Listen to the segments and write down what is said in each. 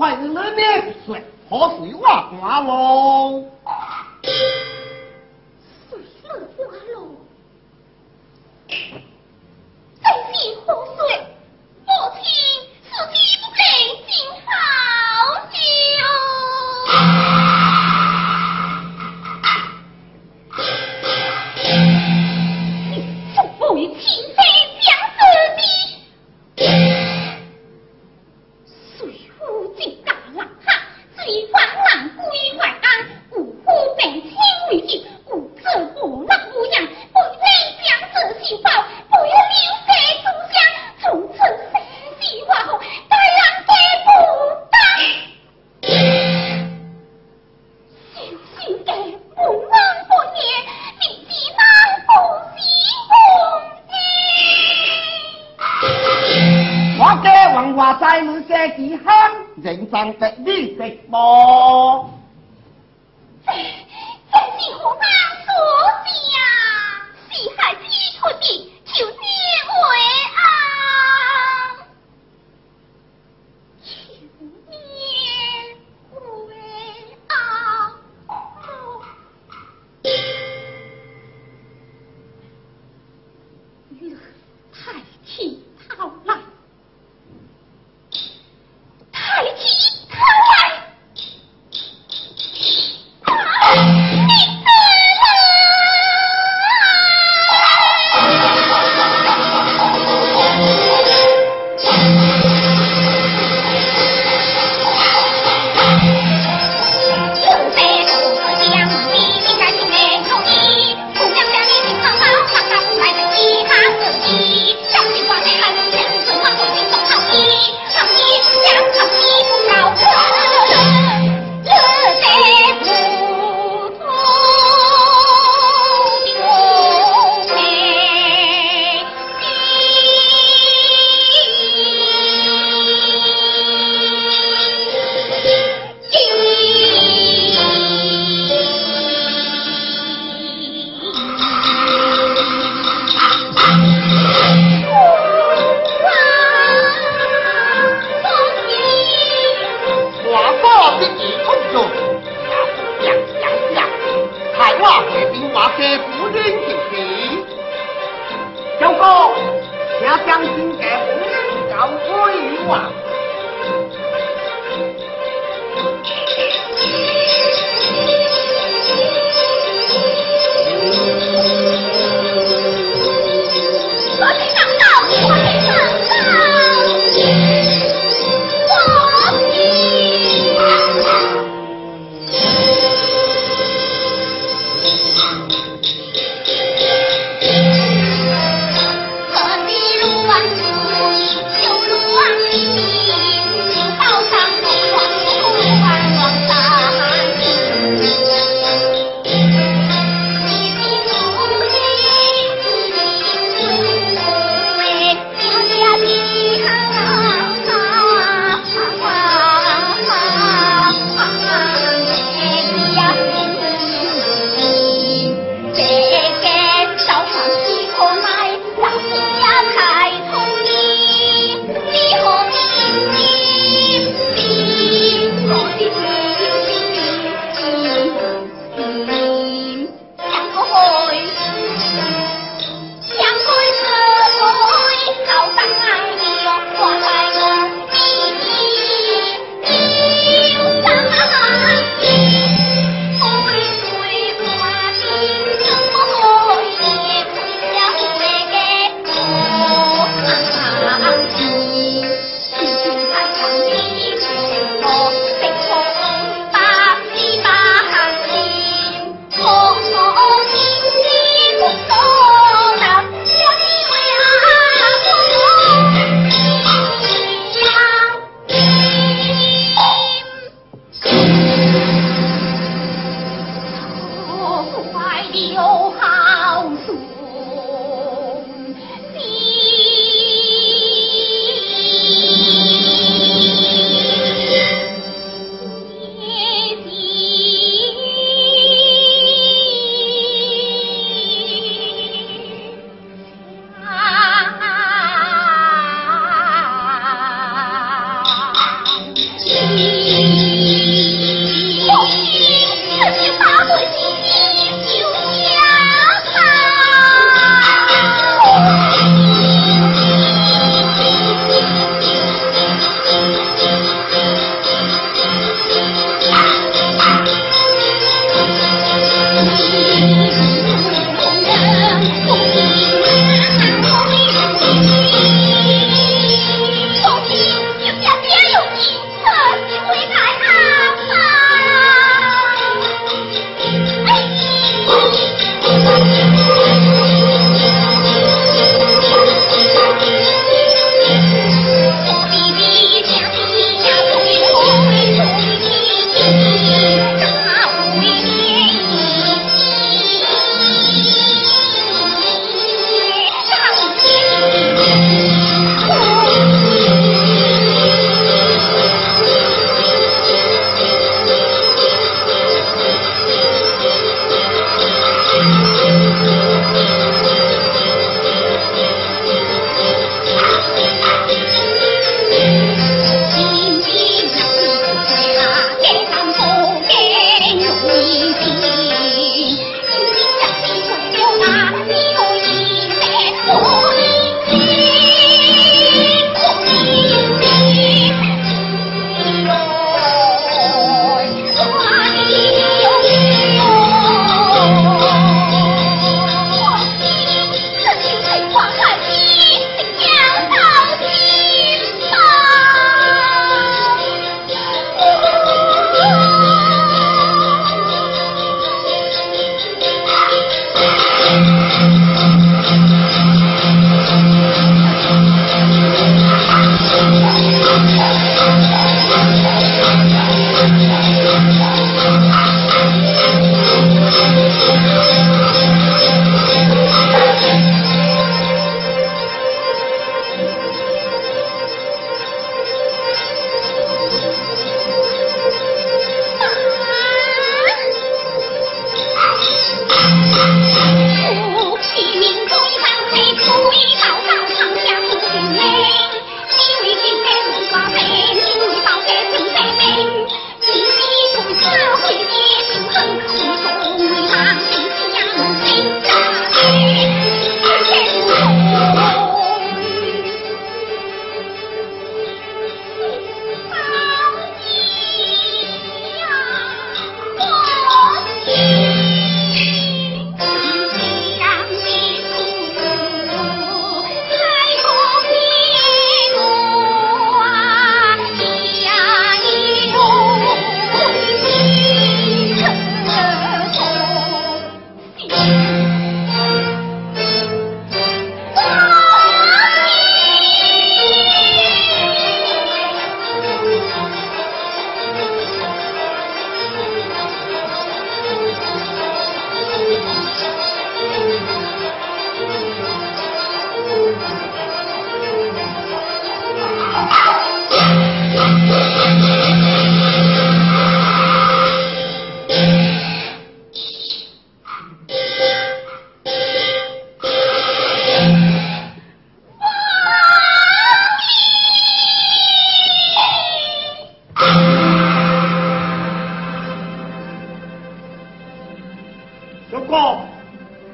快日了呢，谁何时挖瓜喽？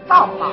到了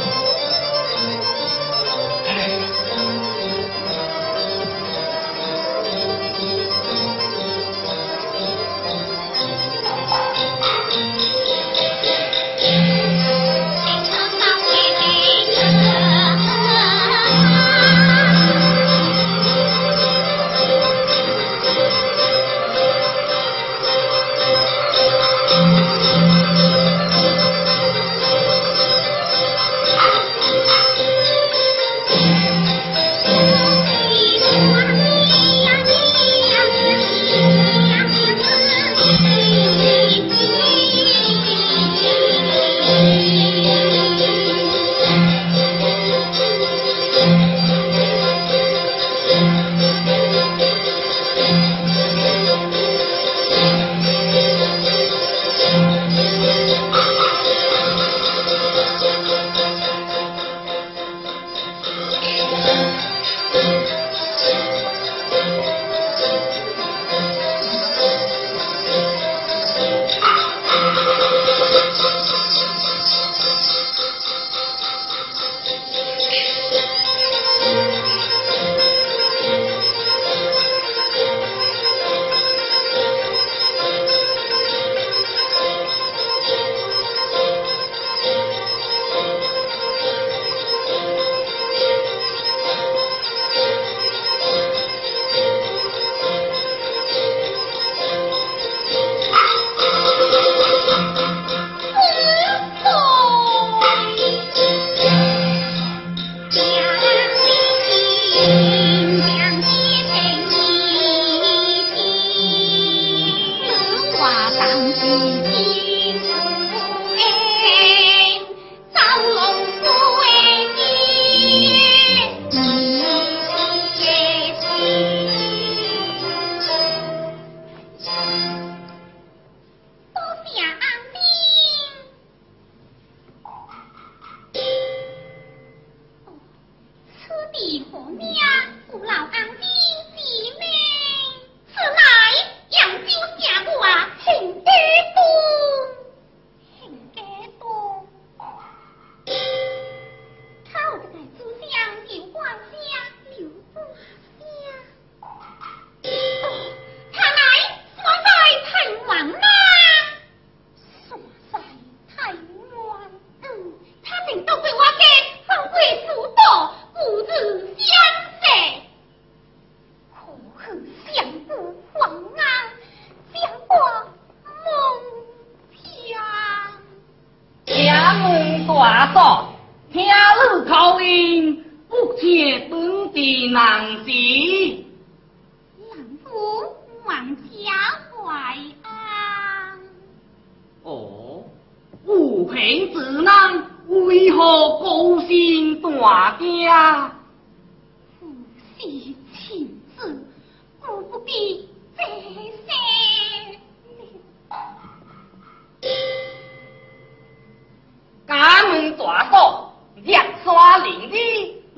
สวั卖而不ที่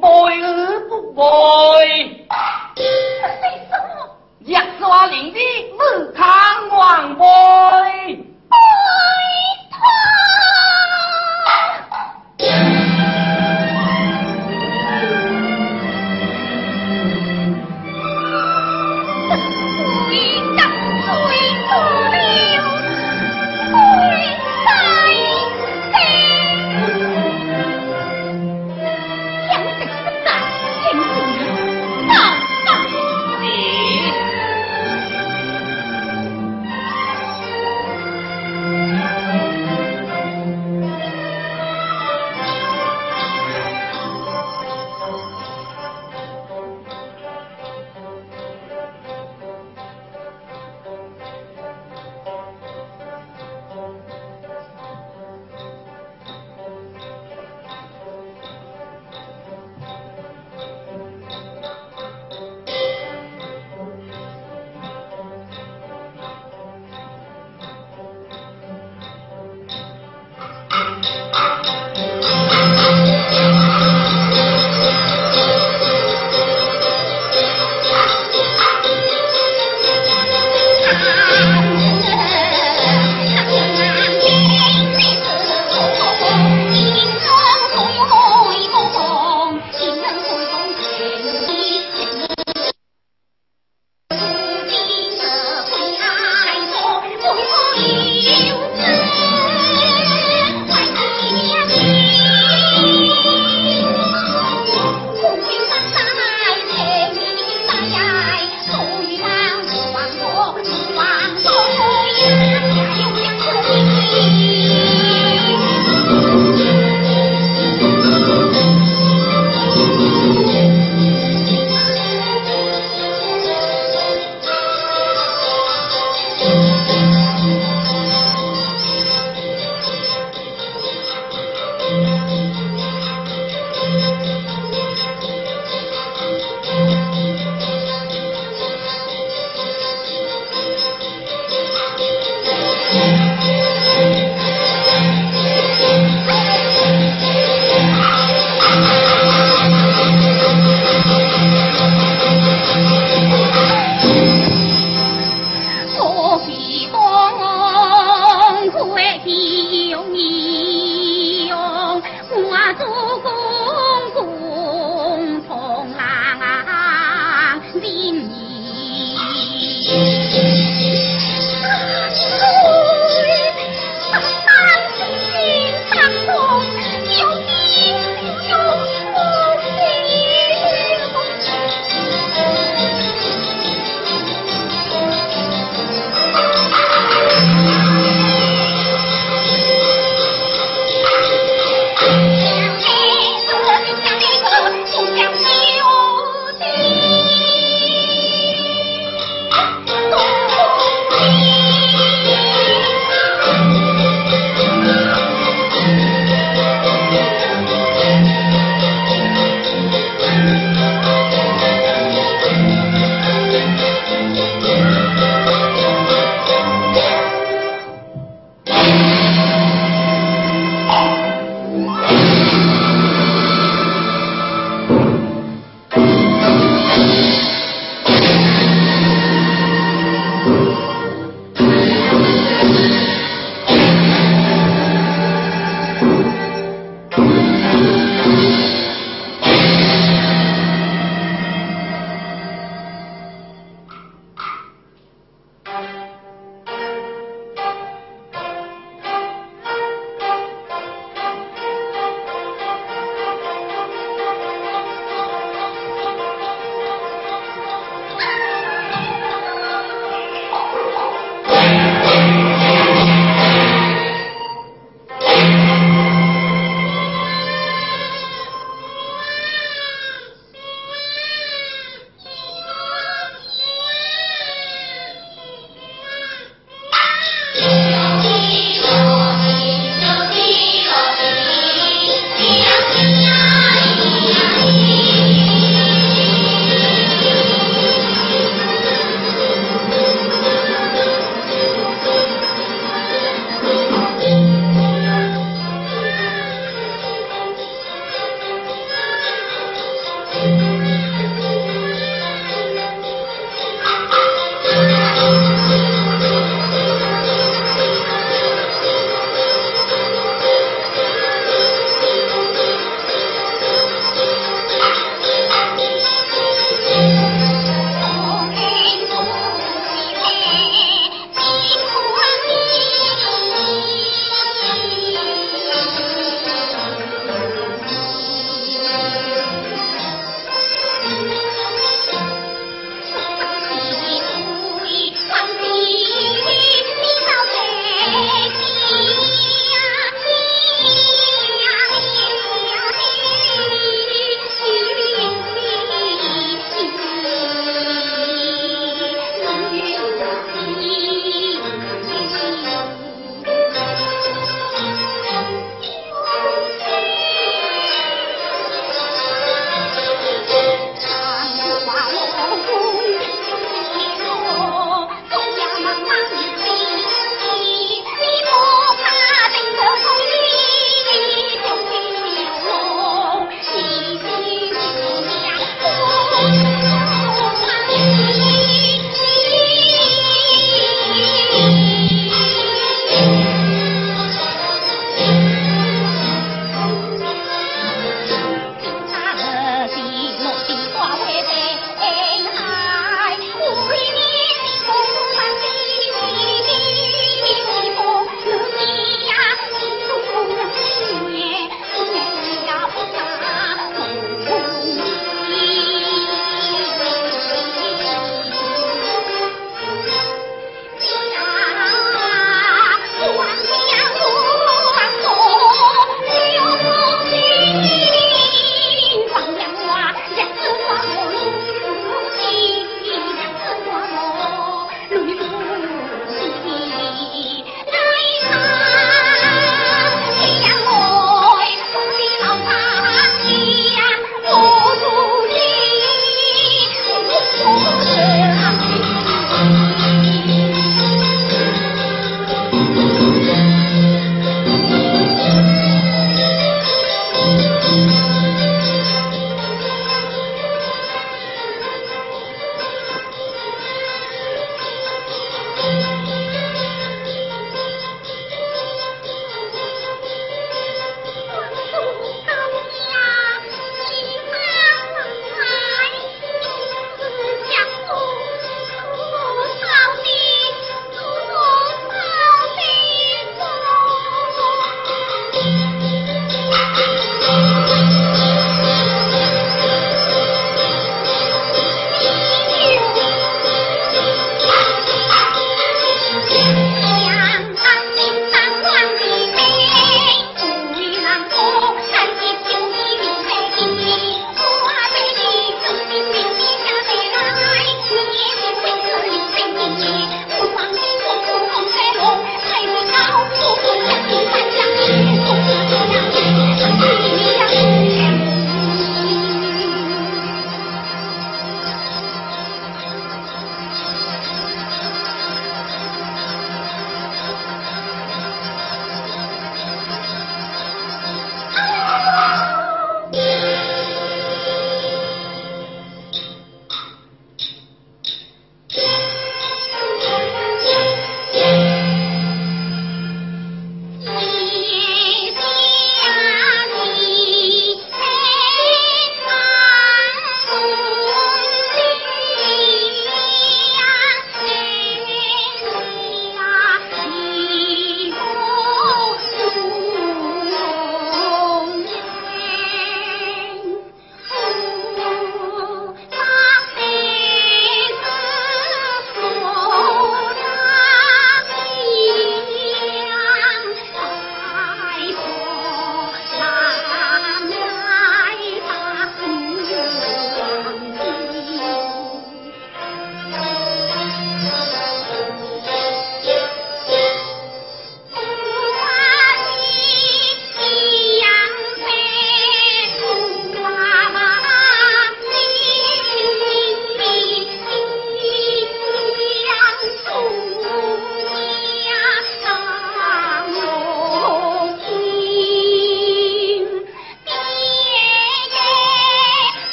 เบอร์เ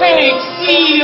那回忆，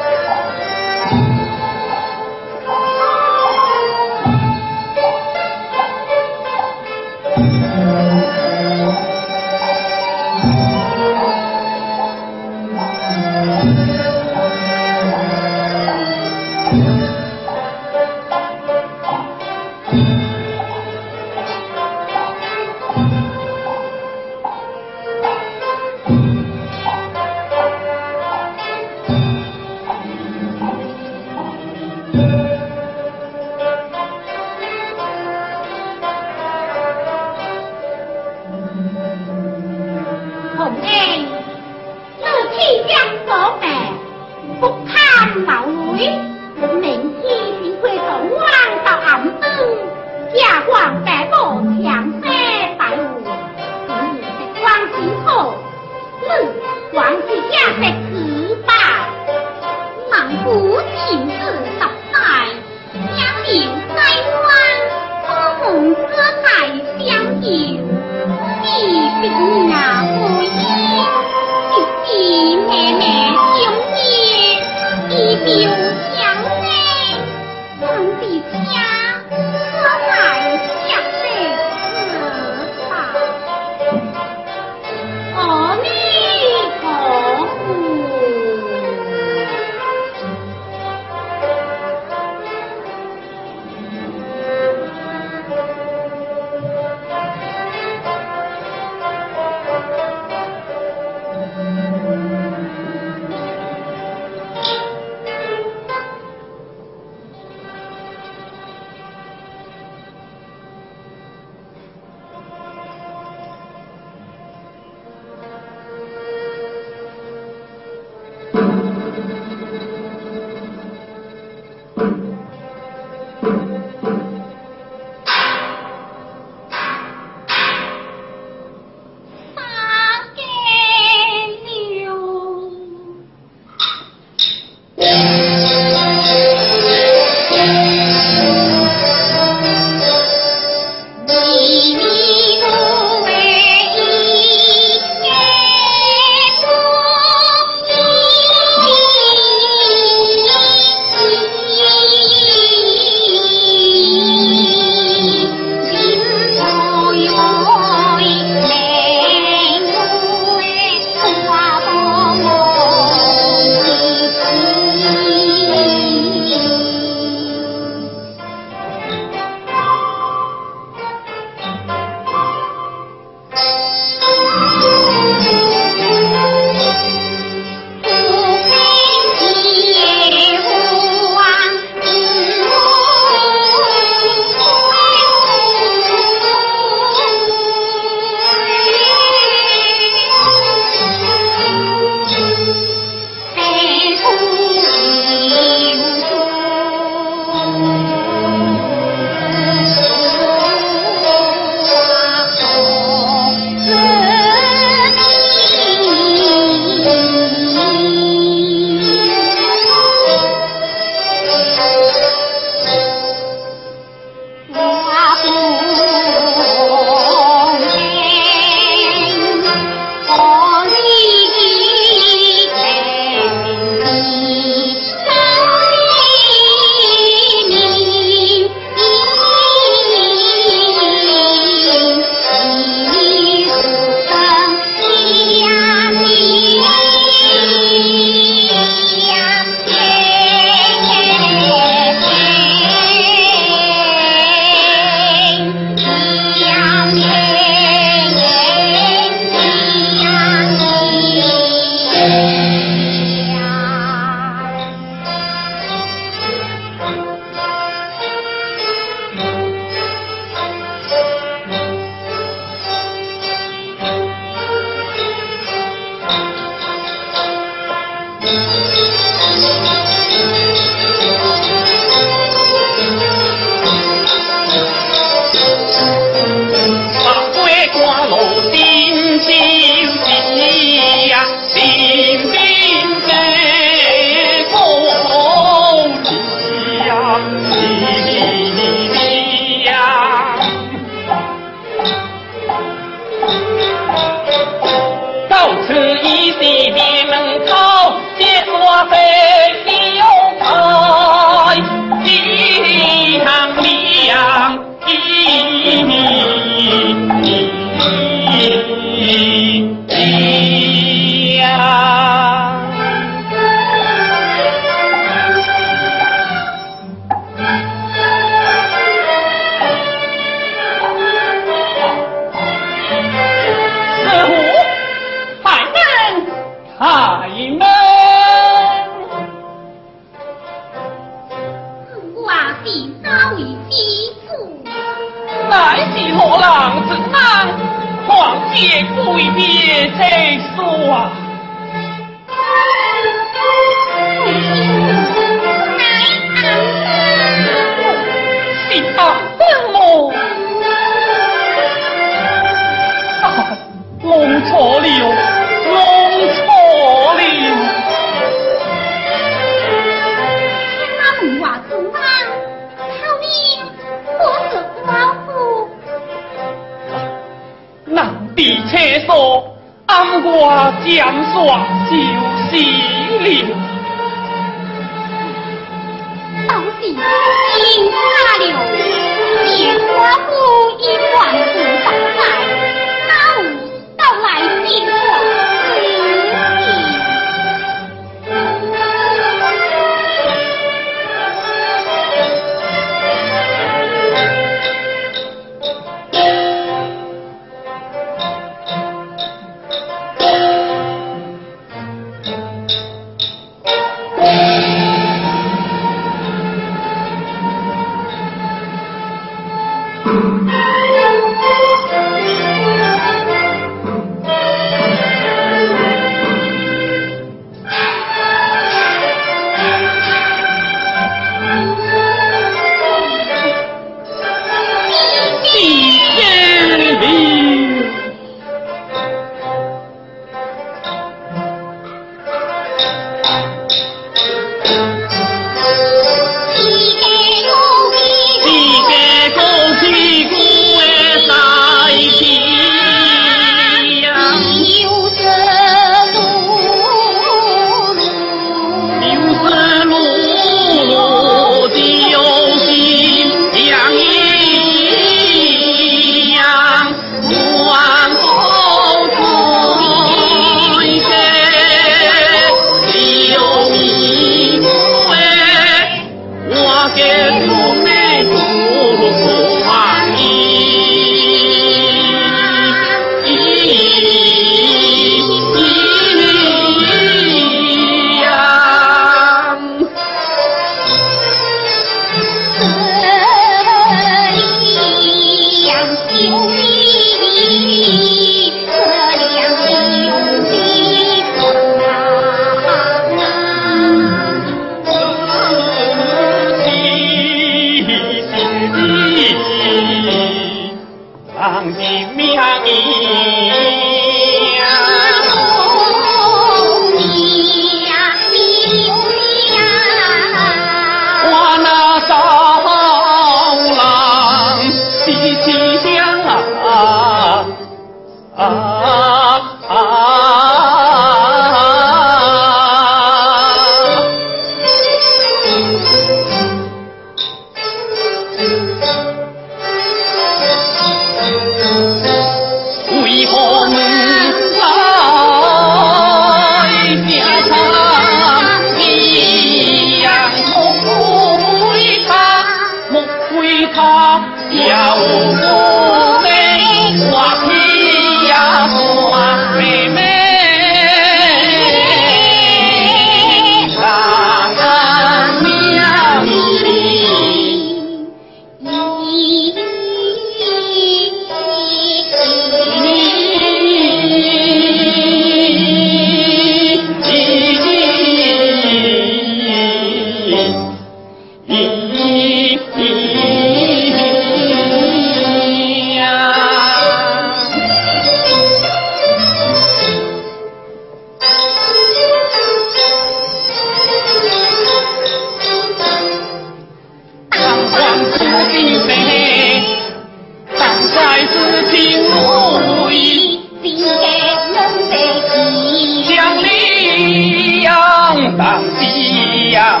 当夕阳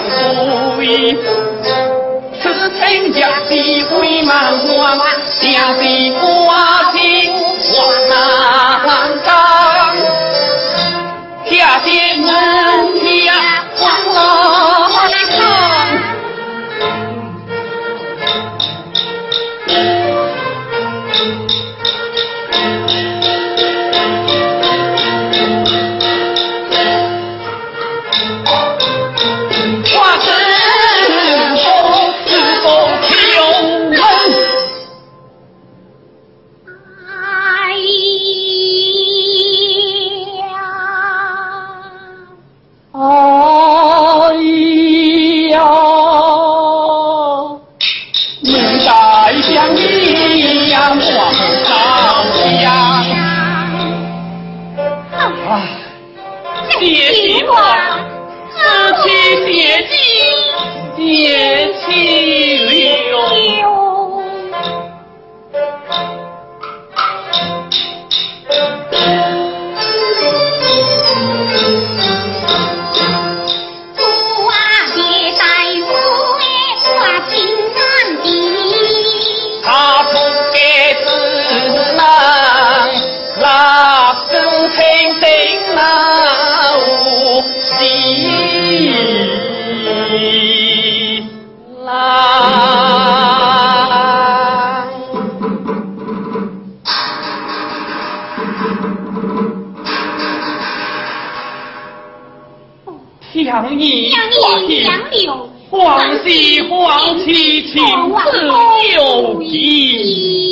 归。此情若是灰茫茫，正是关心万江。下界门下黄相依相留，欢喜欢喜，情字有意。两两。